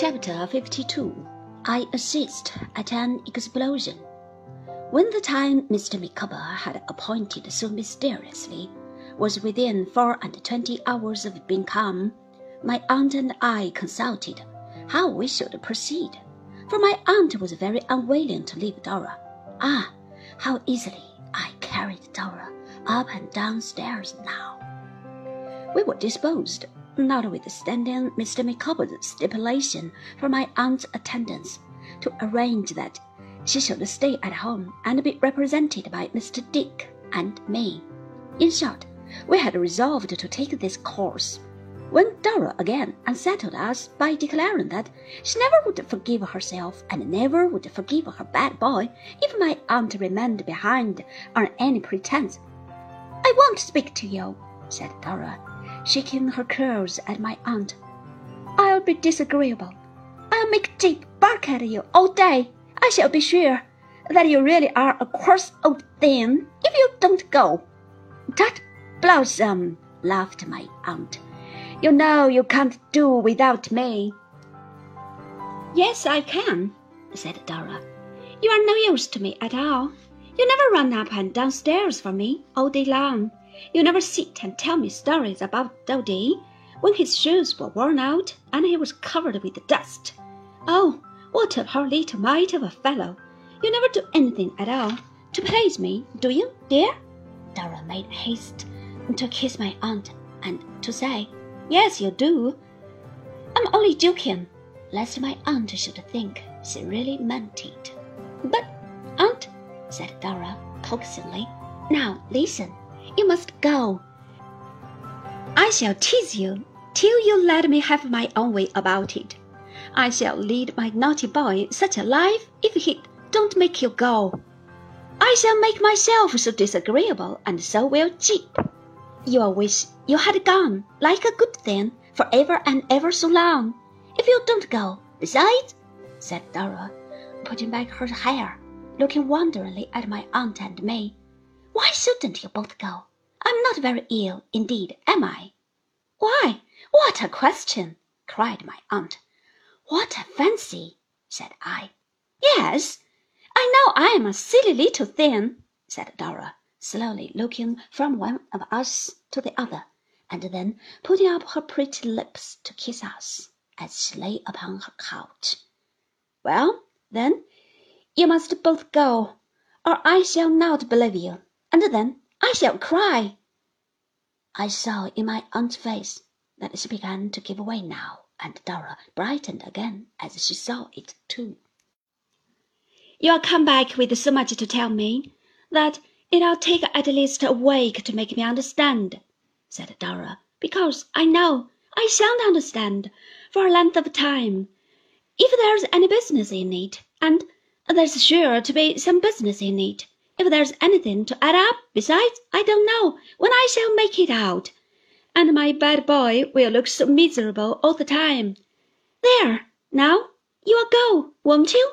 Chapter 52 I assist at an explosion. When the time Mr. Micawber had appointed so mysteriously was within four and twenty hours of being come, my aunt and I consulted how we should proceed, for my aunt was very unwilling to leave Dora. Ah, how easily I carried Dora up and down stairs now! We were disposed notwithstanding Mr. Micawber's stipulation for my aunt's attendance, to arrange that she should stay at home and be represented by Mr. Dick and me. In short, we had resolved to take this course, when Dora again unsettled us by declaring that she never would forgive herself and never would forgive her bad boy if my aunt remained behind on any pretence. I won't speak to you, said Dora shaking her curls at my aunt. I'll be disagreeable. I'll make Jip bark at you all day. I shall be sure that you really are a coarse old thing if you don't go. Tut, Blossom, laughed my aunt. You know you can't do without me. Yes, I can, said Dora. You are no use to me at all. You never run up and downstairs for me all day long. You never sit and tell me stories about Doady when his shoes were worn out and he was covered with dust. Oh, what a poor little mite of a fellow! You never do anything at all to please me, do you, dear? Dora made haste to kiss my aunt and to say, Yes, you do. I'm only joking, lest my aunt should think she really meant it. But, aunt, said Dora coaxingly, now listen. You must go. I shall tease you till you let me have my own way about it. I shall lead my naughty boy such a life if he don't make you go. I shall make myself so disagreeable, and so will Jip. You'll wish you had gone, like a good thing, for ever and ever so long, if you don't go. Besides, said Dora, putting back her hair, looking wonderingly at my aunt and me, why shouldn't you both go? I'm not very ill, indeed, am I? Why, what a question! cried my aunt. What a fancy! said I. Yes, I know I am a silly little thing, said Dora, slowly looking from one of us to the other, and then putting up her pretty lips to kiss us, as she lay upon her couch. Well, then, you must both go, or I shall not believe you and then I shall cry. I saw in my aunt's face that she began to give way now, and Dora brightened again as she saw it too. You'll come back with so much to tell me that it'll take at least a week to make me understand, said Dora, because I know I shan't understand for a length of time, if there's any business in it, and there's sure to be some business in it. If there's anything to add up, besides, I don't know when I shall make it out. And my bad boy will look so miserable all the time. There, now, you'll go, won't you?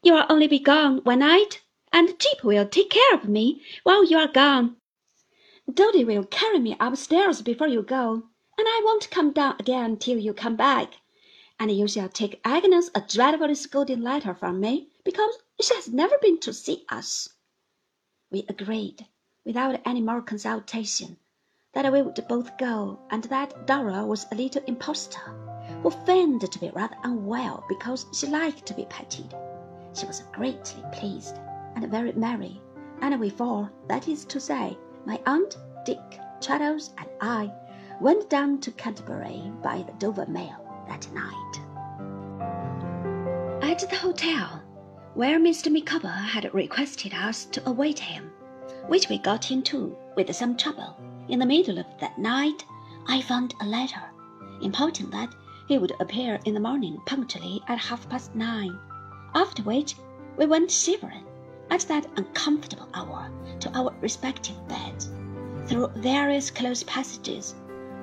You'll only be gone one night, and Jip will take care of me while you are gone. Doady will carry me upstairs before you go, and I won't come down again till you come back. And you shall take Agnes a dreadfully scolding letter from me, because she has never been to see us. We agreed, without any more consultation, that we would both go, and that Dora was a little impostor, who feigned to be rather unwell because she liked to be petted. She was greatly pleased and very merry, and we four, that is to say, my aunt, Dick, Traddles, and I, went down to Canterbury by the Dover mail that night. At the hotel, where Mr. Micawber had requested us to await him, which we got into with some trouble. In the middle of that night, I found a letter, importing that he would appear in the morning punctually at half past nine, after which we went shivering at that uncomfortable hour to our respective beds, through various close passages,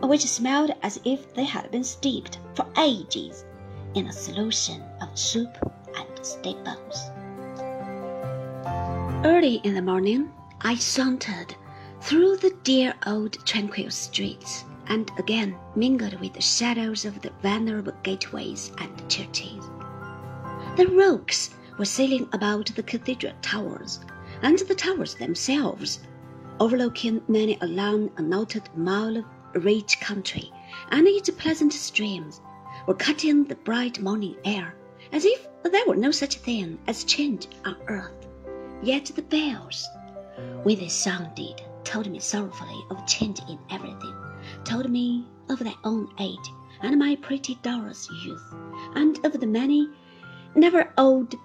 which smelled as if they had been steeped for ages in a solution of soup steak. Early in the morning, I sauntered through the dear old tranquil streets and again mingled with the shadows of the venerable gateways and churches. The rooks were sailing about the cathedral towers, and the towers themselves, overlooking many a long unnoted mile of rich country and its pleasant streams, were cutting the bright morning air as if there were no such thing as change on earth. Yet the bells, when they sounded, told me sorrowfully of change in everything, told me of their own age and my pretty Dora's youth, and of the many, never old,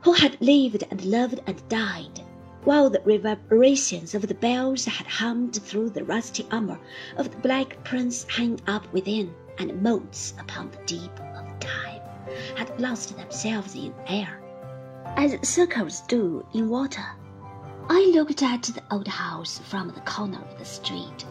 who had lived and loved and died, while the reverberations of the bells had hummed through the rusty armor of the black prince hanging up within, and motes upon the deep had lost themselves in air, as circles do in water. I looked at the old house from the corner of the street,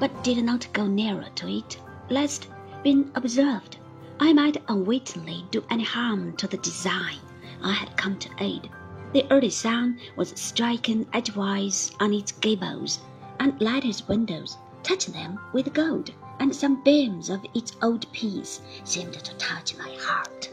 but did not go nearer to it, lest, being observed, I might unwittingly do any harm to the design I had come to aid. The early sun was striking edgewise on its gables and lighted windows, touching them with gold, and some beams of its old peace seemed to touch my heart.